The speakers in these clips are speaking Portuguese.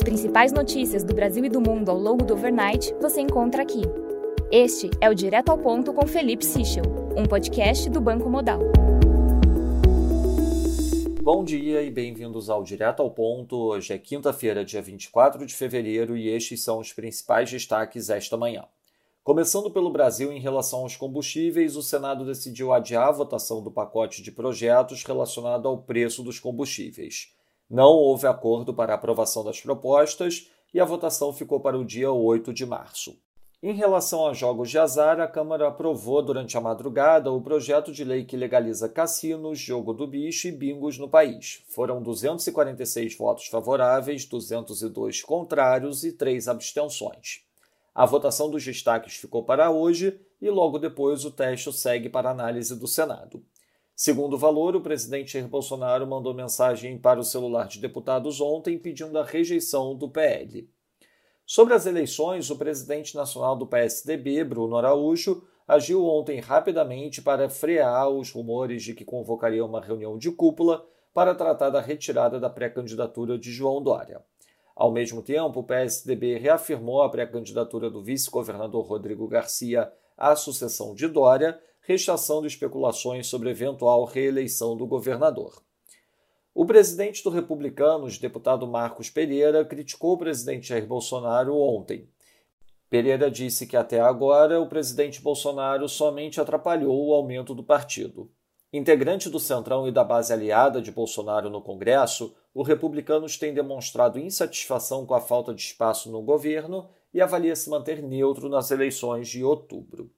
As principais notícias do Brasil e do mundo ao longo do overnight você encontra aqui. Este é o Direto ao Ponto com Felipe Sichel, um podcast do Banco Modal. Bom dia e bem-vindos ao Direto ao Ponto. Hoje é quinta-feira, dia 24 de fevereiro, e estes são os principais destaques esta manhã. Começando pelo Brasil, em relação aos combustíveis, o Senado decidiu adiar a votação do pacote de projetos relacionado ao preço dos combustíveis. Não houve acordo para aprovação das propostas e a votação ficou para o dia 8 de março. Em relação a jogos de azar, a Câmara aprovou durante a madrugada o projeto de lei que legaliza cassinos, jogo do bicho e bingos no país. Foram 246 votos favoráveis, 202 contrários e 3 abstenções. A votação dos destaques ficou para hoje e logo depois o texto segue para análise do Senado. Segundo o valor, o presidente Jair Bolsonaro mandou mensagem para o celular de deputados ontem pedindo a rejeição do PL. Sobre as eleições, o presidente nacional do PSDB, Bruno Araújo, agiu ontem rapidamente para frear os rumores de que convocaria uma reunião de cúpula para tratar da retirada da pré-candidatura de João Dória. Ao mesmo tempo, o PSDB reafirmou a pré-candidatura do vice-governador Rodrigo Garcia à sucessão de Dória, rechaçando especulações sobre eventual reeleição do governador. O presidente do Republicanos, deputado Marcos Pereira, criticou o presidente Jair Bolsonaro ontem. Pereira disse que até agora o presidente Bolsonaro somente atrapalhou o aumento do partido. Integrante do Centrão e da base aliada de Bolsonaro no Congresso, o Republicanos tem demonstrado insatisfação com a falta de espaço no governo e avalia se manter neutro nas eleições de outubro.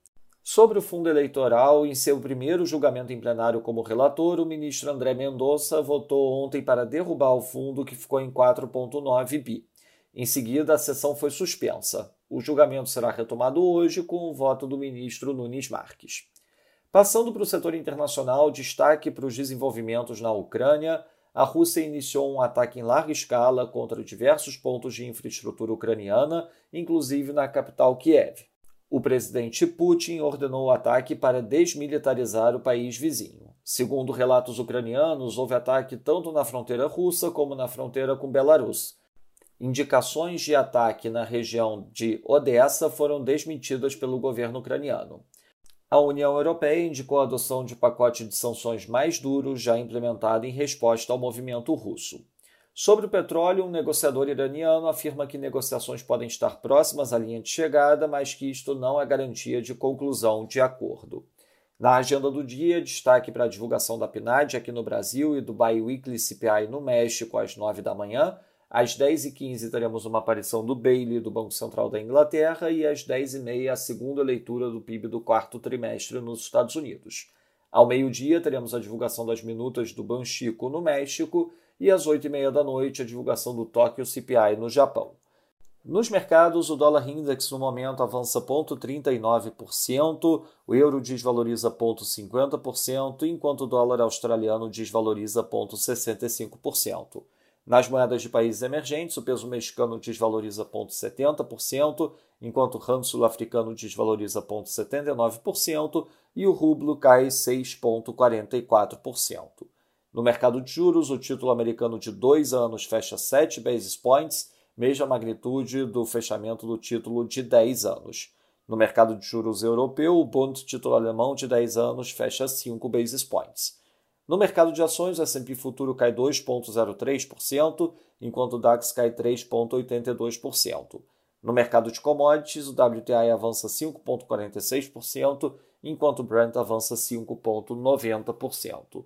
Sobre o fundo eleitoral, em seu primeiro julgamento em plenário como relator, o ministro André Mendonça votou ontem para derrubar o fundo que ficou em 4,9 bi. Em seguida, a sessão foi suspensa. O julgamento será retomado hoje com o voto do ministro Nunes Marques. Passando para o setor internacional, destaque para os desenvolvimentos na Ucrânia. A Rússia iniciou um ataque em larga escala contra diversos pontos de infraestrutura ucraniana, inclusive na capital Kiev o presidente Putin ordenou o ataque para desmilitarizar o país vizinho. Segundo relatos ucranianos, houve ataque tanto na fronteira russa como na fronteira com Belarus. Indicações de ataque na região de Odessa foram desmentidas pelo governo ucraniano. A União Europeia indicou a adoção de pacote de sanções mais duros já implementado em resposta ao movimento russo. Sobre o petróleo, um negociador iraniano afirma que negociações podem estar próximas à linha de chegada, mas que isto não é garantia de conclusão de acordo. Na agenda do dia, destaque para a divulgação da PNAD aqui no Brasil e do Biweekly CPI no México às 9 da manhã. Às 10h15 teremos uma aparição do Bailey do Banco Central da Inglaterra e às 10h30 a segunda leitura do PIB do quarto trimestre nos Estados Unidos. Ao meio-dia teremos a divulgação das minutas do Banxico no México e às 8h30 da noite a divulgação do Tokyo CPI no Japão. Nos mercados, o dólar index no momento avança 0,39%, o euro desvaloriza 0,50%, enquanto o dólar australiano desvaloriza 0,65%. Nas moedas de países emergentes, o peso mexicano desvaloriza 0,70%, enquanto o rand sul-africano desvaloriza 0,79% e o rublo cai 6,44%. No mercado de juros, o título americano de dois anos fecha 7 basis points, mesma magnitude do fechamento do título de 10 anos. No mercado de juros europeu, o Bund título alemão de 10 anos fecha 5 basis points. No mercado de ações, o S&P futuro cai 2,03%, enquanto o DAX cai 3,82%. No mercado de commodities, o WTI avança 5,46%, enquanto o Brent avança 5,90%.